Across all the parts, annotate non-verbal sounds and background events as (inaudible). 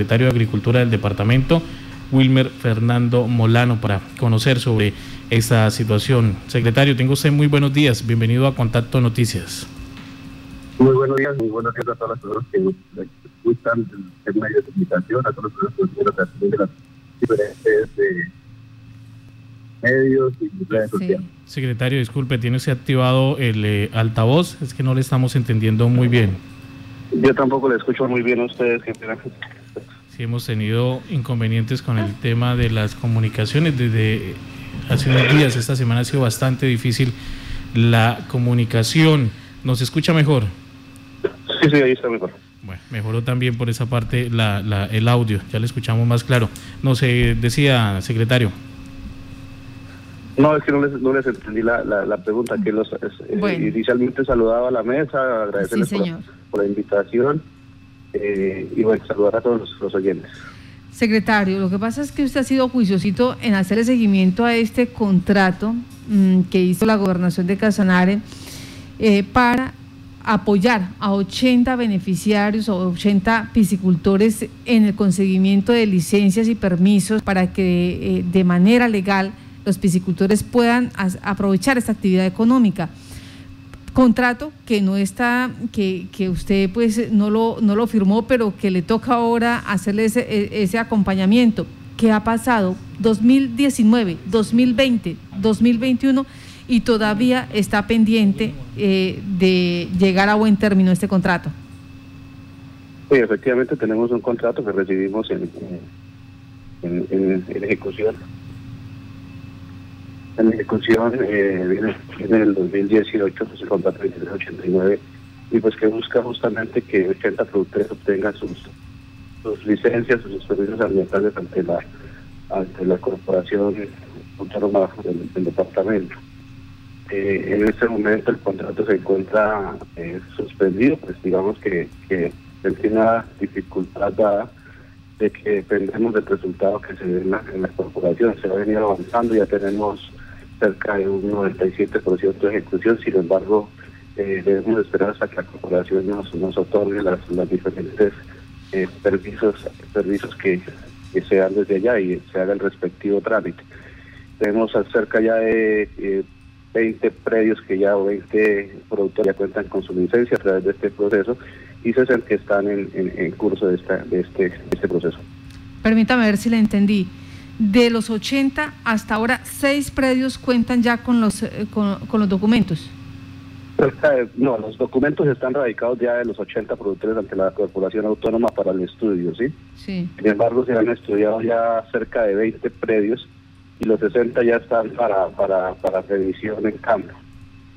secretario de Agricultura del departamento, Wilmer Fernando Molano, para conocer sobre esta situación. Secretario, tengo usted muy buenos días. Bienvenido a Contacto Noticias. Muy buenos días, muy buenos días a todas las personas que escuchan el medio de comunicación, a todas las personas que de las diferentes eh, medios y redes sociales. Secretario, disculpe, ¿tiene usted activado el eh, altavoz? Es que no le estamos entendiendo muy bien. Yo tampoco le escucho muy bien a ustedes, Sí, hemos tenido inconvenientes con el tema de las comunicaciones desde hace unos días. Esta semana ha sido bastante difícil la comunicación. ¿Nos escucha mejor? Sí, sí, ahí está mejor. Bueno, mejoró también por esa parte la, la, el audio, ya le escuchamos más claro. No sé, decía, secretario. No, es que no les, no les entendí la, la, pregunta. que los eh, Inicialmente saludaba a la mesa, agradecerles por, la invitación eh, y bueno, saludar a todos los, oyentes. Secretario, lo que pasa es que usted ha sido juiciosito en hacer el seguimiento a este contrato mm, que hizo la gobernación de Casanare eh, para apoyar a 80 beneficiarios o 80 piscicultores en el conseguimiento de licencias y permisos para que de manera legal los piscicultores puedan aprovechar esta actividad económica. Contrato que no está, que, que usted pues no lo, no lo firmó, pero que le toca ahora hacerle ese, e, ese acompañamiento. ¿Qué ha pasado? 2019, 2020, 2021 y todavía está pendiente eh, de llegar a buen término este contrato. Sí, efectivamente tenemos un contrato que recibimos en, en, ejecución en ejecución eh, viene, en el 2018, pues el contrato 2389, y pues que busca justamente que 80 productores obtengan sus, sus licencias, sus servicios ambientales ante la ante la corporación autónoma del, departamento. Eh, en este momento el contrato se encuentra eh, suspendido, pues digamos que, que tiene una dificultad dada de que dependemos del resultado que se dé en la, en la corporación. Se va a venir avanzando, ya tenemos cerca de un 97% de ejecución, sin embargo, eh, debemos esperar hasta que la corporación nos, nos otorgue las, diferentes eh, permisos, permisos que, se dan desde allá y se haga el respectivo trámite. Tenemos cerca ya de 20 eh, predios que ya o 20 productores ya cuentan con su licencia a través de este proceso y 60 que están en, curso de, esta, este, de este proceso. Permítame ver si le entendí. De los 80 hasta ahora, seis predios cuentan ya con los, eh, con, los documentos. No, los documentos están radicados ya de los 80 productores ante la Corporación Autónoma para el estudio, ¿sí? Sí. Sin embargo, se han estudiado ya cerca de 20 predios y los 60 ya están para, para, para revisión en campo.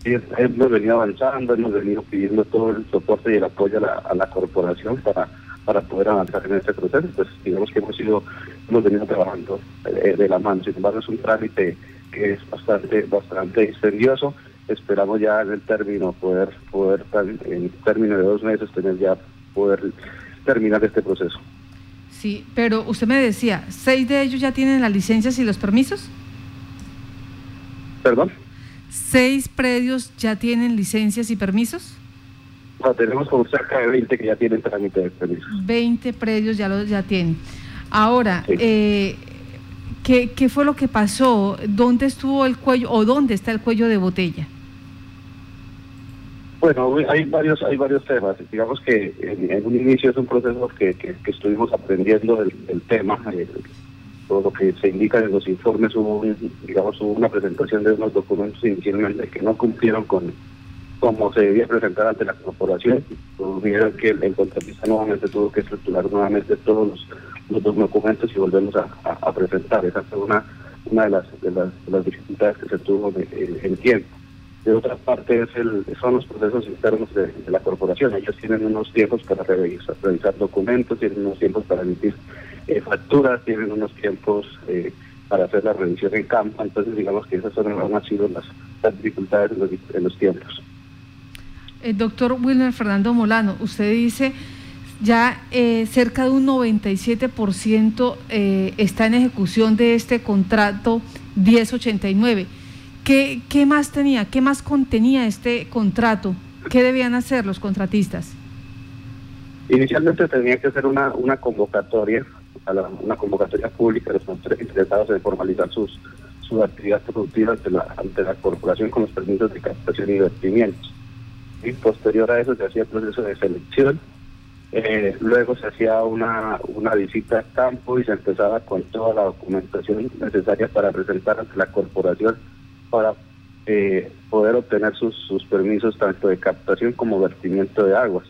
Y hemos venido avanzando, hemos venido pidiendo todo el soporte y el apoyo a la, a la corporación para para poder avanzar en este proceso. Pues digamos que hemos sido, hemos venido trabajando eh, de la mano. Sin embargo, es un trámite que es bastante, bastante dispendioso. Esperamos ya en el término poder, poder en término de dos meses tener ya poder terminar este proceso. Sí, pero usted me decía, ¿seis de ellos ya tienen las licencias y los permisos? ¿Perdón? ¿Seis predios ya tienen licencias y permisos? Tenemos como cerca de 20 que ya tienen trámite de permiso. 20 predios ya lo ya tienen. Ahora, eh, ¿qué, ¿qué fue lo que pasó? ¿Dónde estuvo el cuello o dónde está el cuello de botella? Bueno, hay varios hay varios temas. Digamos que en, un inicio es un proceso que, que, estuvimos aprendiendo del, tema. Eh, todo lo que se indica en los informes hubo, digamos, hubo una presentación de unos documentos inicialmente que no cumplieron con como se debía presentar ante la corporación. Vieron que el, contratista nuevamente tuvo que estructurar nuevamente todos los, documentos y volverlos a, presentar. Esa fue una, una de, las, de, las, dificultades que se tuvo en, tiempo. De otra parte, es el, son los procesos internos de, la corporación. Ellos tienen unos tiempos para revisar, documentos, tienen unos tiempos para emitir eh, facturas, tienen unos tiempos eh, para hacer la revisión en campo. Entonces, digamos que esas son, han sido las, dificultades en los tiempos. El eh, doctor Wilmer Fernando Molano, usted dice ya eh, cerca de un 97% eh, está en ejecución de este contrato 1089. ¿Qué, ¿Qué más tenía? ¿Qué más contenía este contrato? ¿Qué debían hacer los contratistas? Inicialmente tenía que ser una, una convocatoria, una convocatoria pública de los interesados en formalizar sus, sus actividades productivas ante la, ante la corporación con los permisos de captación y vertimientos. Y posterior a eso se hacía el proceso de selección, eh, luego se hacía una, una visita a campo y se empezaba con toda la documentación necesaria para presentar ante la corporación para eh, poder obtener sus, sus permisos tanto de captación como vertimiento de aguas.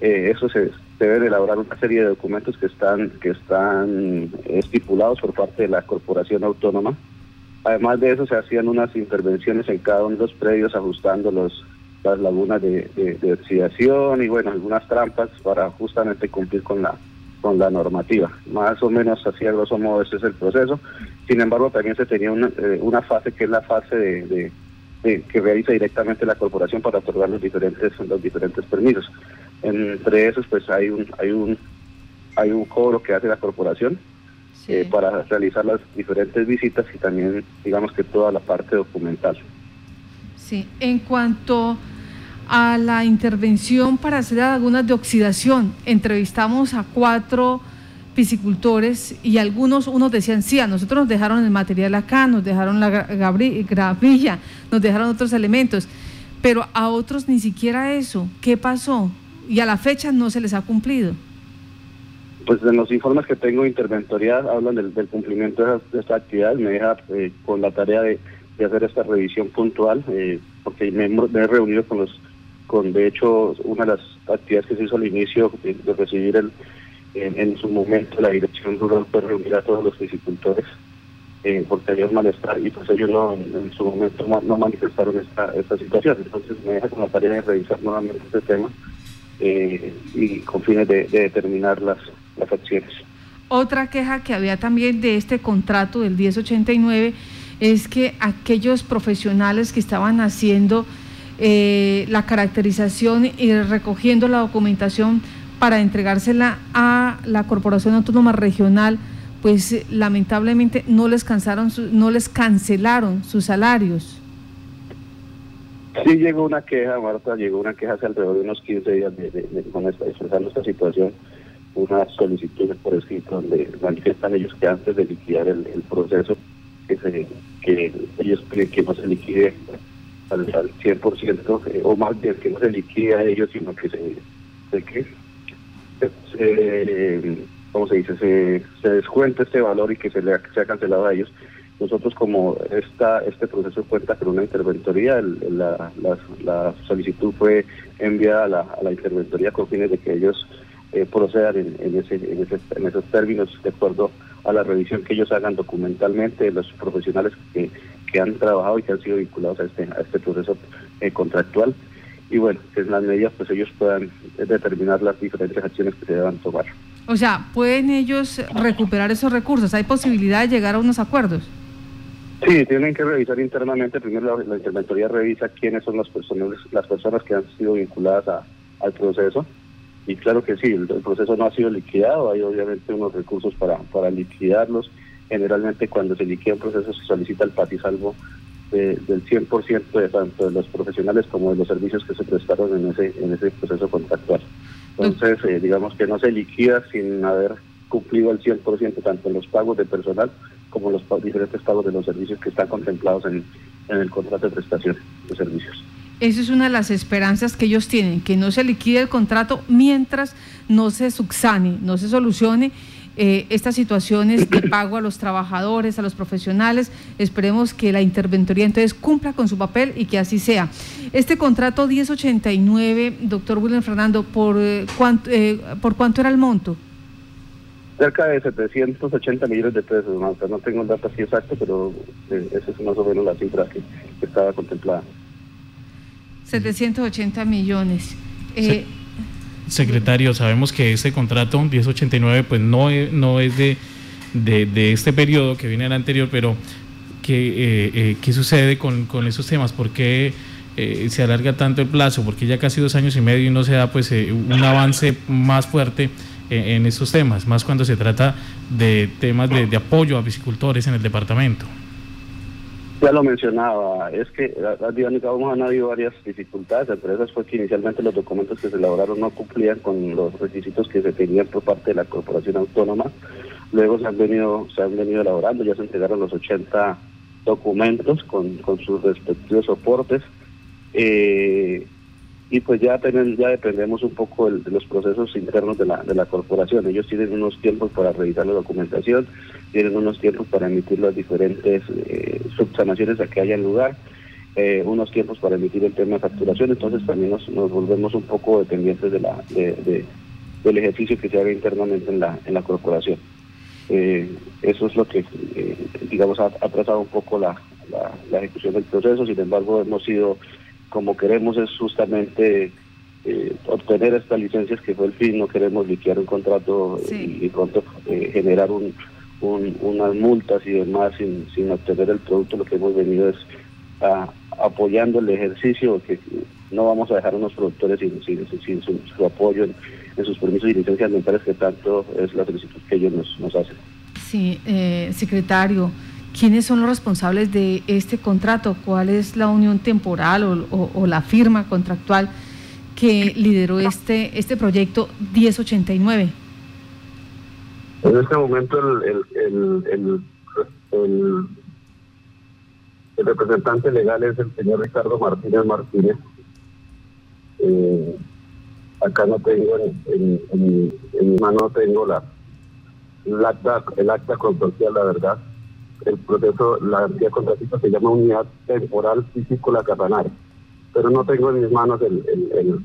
Eh, eso se debe de elaborar una serie de documentos que están que están estipulados por parte de la corporación autónoma. Además de eso se hacían unas intervenciones en cada uno de los predios ajustando los las lagunas de, de, oxidación y bueno algunas trampas para justamente cumplir con la con la normativa. Más o menos así a grosso modo ese es el proceso. Sin embargo también se tenía una, eh, una fase que es la fase de, que realiza directamente la corporación para otorgar los diferentes los diferentes permisos. Entre esos, pues hay un hay un hay un cobro que hace la corporación eh, para realizar las diferentes visitas y también, digamos que toda la parte documental. Sí, en cuanto a la intervención para hacer lagunas de oxidación, entrevistamos a cuatro piscicultores y algunos, unos decían, sí, a nosotros nos dejaron el material acá, nos dejaron la gravilla, (laughs) nos dejaron otros elementos, pero a otros ni siquiera eso. ¿Qué pasó? y a la fecha no se les ha cumplido. Pues en los informes que tengo de interventoría hablan del, cumplimiento de, esta actividad, me deja eh, con la tarea de, hacer esta revisión puntual, eh, porque me, he reunido con los, con de hecho una de las actividades que se hizo al inicio de, recibir el, en, su momento la dirección rural fue reunir a todos los viticultores eh, porque había un malestar y pues ellos no, en, su momento no, manifestaron esta, esta situación. Entonces me deja con la tarea de revisar nuevamente este tema eh, y con fines de, determinar las, las acciones. Otra queja que había también de este contrato del 1089 es que aquellos profesionales que estaban haciendo eh, la caracterización y recogiendo la documentación para entregársela a la Corporación Autónoma Regional, pues lamentablemente no les, cansaron no les cancelaron sus salarios. Sí llegó una queja, Marta, llegó una queja hace alrededor de unos 15 días de, de, con esta, situación, una solicitud por escrito donde manifiestan ellos que antes de liquidar el, proceso, que, se, que ellos creen que no se liquide al, 100%, eh, o más bien que no se liquide a ellos, sino que se, se, que, se, ¿cómo se dice? Se, se descuente este valor y que se le ha cancelado a ellos nosotros como esta, este proceso cuenta con una interventoría, la, la, solicitud fue enviada a la, a la interventoría con fines de que ellos eh, procedan en, ese, en, ese, en, esos términos de acuerdo a la revisión que ellos hagan documentalmente de los profesionales que, que han trabajado y que han sido vinculados a este, a este proceso eh, contractual. Y bueno, que en las medidas pues ellos puedan determinar las diferentes acciones que se deban tomar. O sea, ¿pueden ellos recuperar esos recursos? ¿Hay posibilidad de llegar a unos acuerdos? Sí, tienen que revisar internamente. Primero la, interventoría revisa quiénes son las personas, las personas que han sido vinculadas al proceso. Y claro que sí, el, proceso no ha sido liquidado, hay obviamente unos recursos para, para liquidarlos. Generalmente cuando se liquida un proceso se solicita el patisalvo del 100% de tanto de los profesionales como de los servicios que se prestaron en ese, en ese proceso contractual. Entonces, eh, digamos que no se liquida sin haber cumplido al 100% tanto en los pagos de personal como los diferentes pagos de los servicios que están contemplados en, el contrato de prestación de servicios. Esa es una de las esperanzas que ellos tienen, que no se liquide el contrato mientras no se subsane, no se solucione eh, estas situaciones de pago a los trabajadores, a los profesionales. Esperemos que la interventoría entonces cumpla con su papel y que así sea. Este contrato 1089, doctor William Fernando, ¿por, eh, cuánto, eh, ¿por cuánto era el monto? cerca de 780 millones de pesos, no tengo el dato así exacto, pero esa es más o menos la cifra que, estaba contemplada. 780 millones. Eh, secretario, sabemos que ese contrato 1089 pues no no es de, de, este periodo que viene el anterior, pero ¿qué, eh, ¿qué sucede con, con, esos temas? ¿Por qué se alarga tanto el plazo? Porque ya casi dos años y medio y no se da pues un avance más fuerte en, esos temas, más cuando se trata de temas de, apoyo a piscicultores en el departamento. Ya lo mencionaba, es que digamos, han habido varias dificultades, entre esas fue que inicialmente los documentos que se elaboraron no cumplían con los requisitos que se tenían por parte de la corporación autónoma, luego se han venido, se han venido elaborando, ya se entregaron los 80 documentos con, con sus respectivos soportes, eh, y pues ya tenemos, ya dependemos un poco de los procesos internos de la, de la corporación. Ellos tienen unos tiempos para revisar la documentación, tienen unos tiempos para emitir las diferentes eh, subsanaciones a que haya lugar, eh, unos tiempos para emitir el tema de facturación, entonces también nos, volvemos un poco dependientes de la, de, del ejercicio que se haga internamente en la, en la corporación. Eh, eso es lo que, digamos, ha, atrasado un poco la, la ejecución del proceso, sin embargo hemos sido como queremos es justamente eh, obtener estas licencias que fue el fin, no queremos liquear un contrato y, pronto eh, generar un, unas multas y demás sin, sin obtener el producto, lo que hemos venido es apoyando el ejercicio, que no vamos a dejar a unos productores sin, sin, su, apoyo en, sus permisos y licencias ambientales, que tanto es la solicitud que ellos nos, nos hacen. Sí, eh, secretario. ¿Quiénes son los responsables de este contrato? ¿Cuál es la unión temporal o, la firma contractual que lideró este, este proyecto 1089? En este momento el, el, el, representante legal es el señor Ricardo Martínez Martínez. Eh, acá no tengo en, en, mi mano tengo la el acta, el acta consorcial, la verdad el proceso, la entidad contratista se llama Unidad Temporal Físico La Casanare, pero no tengo en mis manos el, el,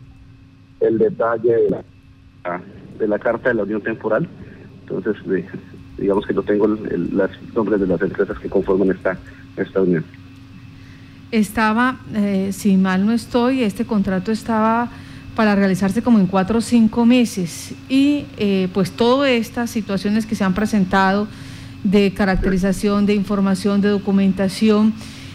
el, detalle de la, de la carta de la unión temporal, entonces digamos que no tengo los nombres de las empresas que conforman esta, esta unión. Estaba, eh, si mal no estoy, este contrato estaba para realizarse como en cuatro o cinco meses y eh, pues todas estas situaciones que se han presentado, de caracterización, de información, de documentación,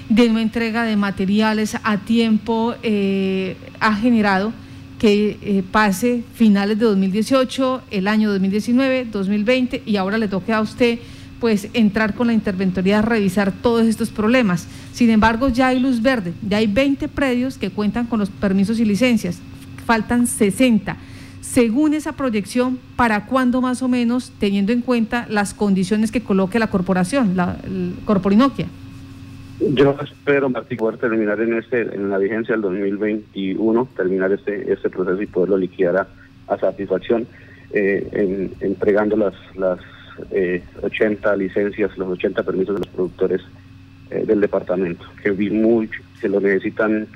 de una entrega de materiales a tiempo, eh, ha generado que eh, pase finales de 2018, el año 2019, 2020 y ahora le toque a usted pues entrar con la interventoría a revisar todos estos problemas. Sin embargo, ya hay luz verde, ya hay 20 predios que cuentan con los permisos y licencias, faltan 60 según esa proyección, ¿para cuándo más o menos, teniendo en cuenta las condiciones que coloque la corporación, la Corporinoquia? Yo espero, Martí, poder terminar en este en la vigencia del 2021, terminar este este proceso y poderlo liquidar a, satisfacción, eh, entregando las las 80 eh, licencias, los 80 permisos de los productores eh, del departamento, que vi mucho, que lo necesitan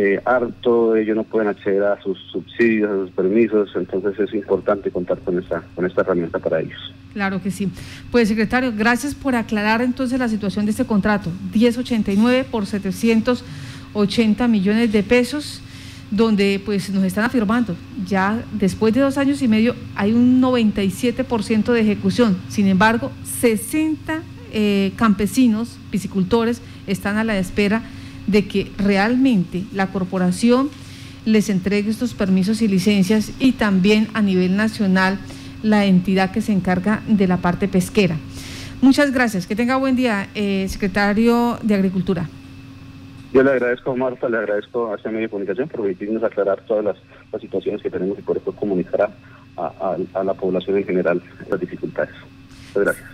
eh, harto, ellos no pueden acceder a sus subsidios, a sus permisos, entonces es importante contar con esta, con esta herramienta para ellos. Claro que sí. Pues secretario, gracias por aclarar entonces la situación de este contrato, 1089 por 780 millones de pesos donde pues nos están afirmando, ya después de dos años y medio hay un 97% de ejecución, sin embargo 60 eh, campesinos, piscicultores están a la espera de que realmente la corporación les entregue estos permisos y licencias y también a nivel nacional la entidad que se encarga de la parte pesquera. Muchas gracias. Que tenga buen día, eh, secretario de Agricultura. Yo le agradezco, Marta, le agradezco a este medio de comunicación por permitirnos aclarar todas las, situaciones que tenemos y por eso comunicar a, a la población en general las dificultades. Muchas gracias.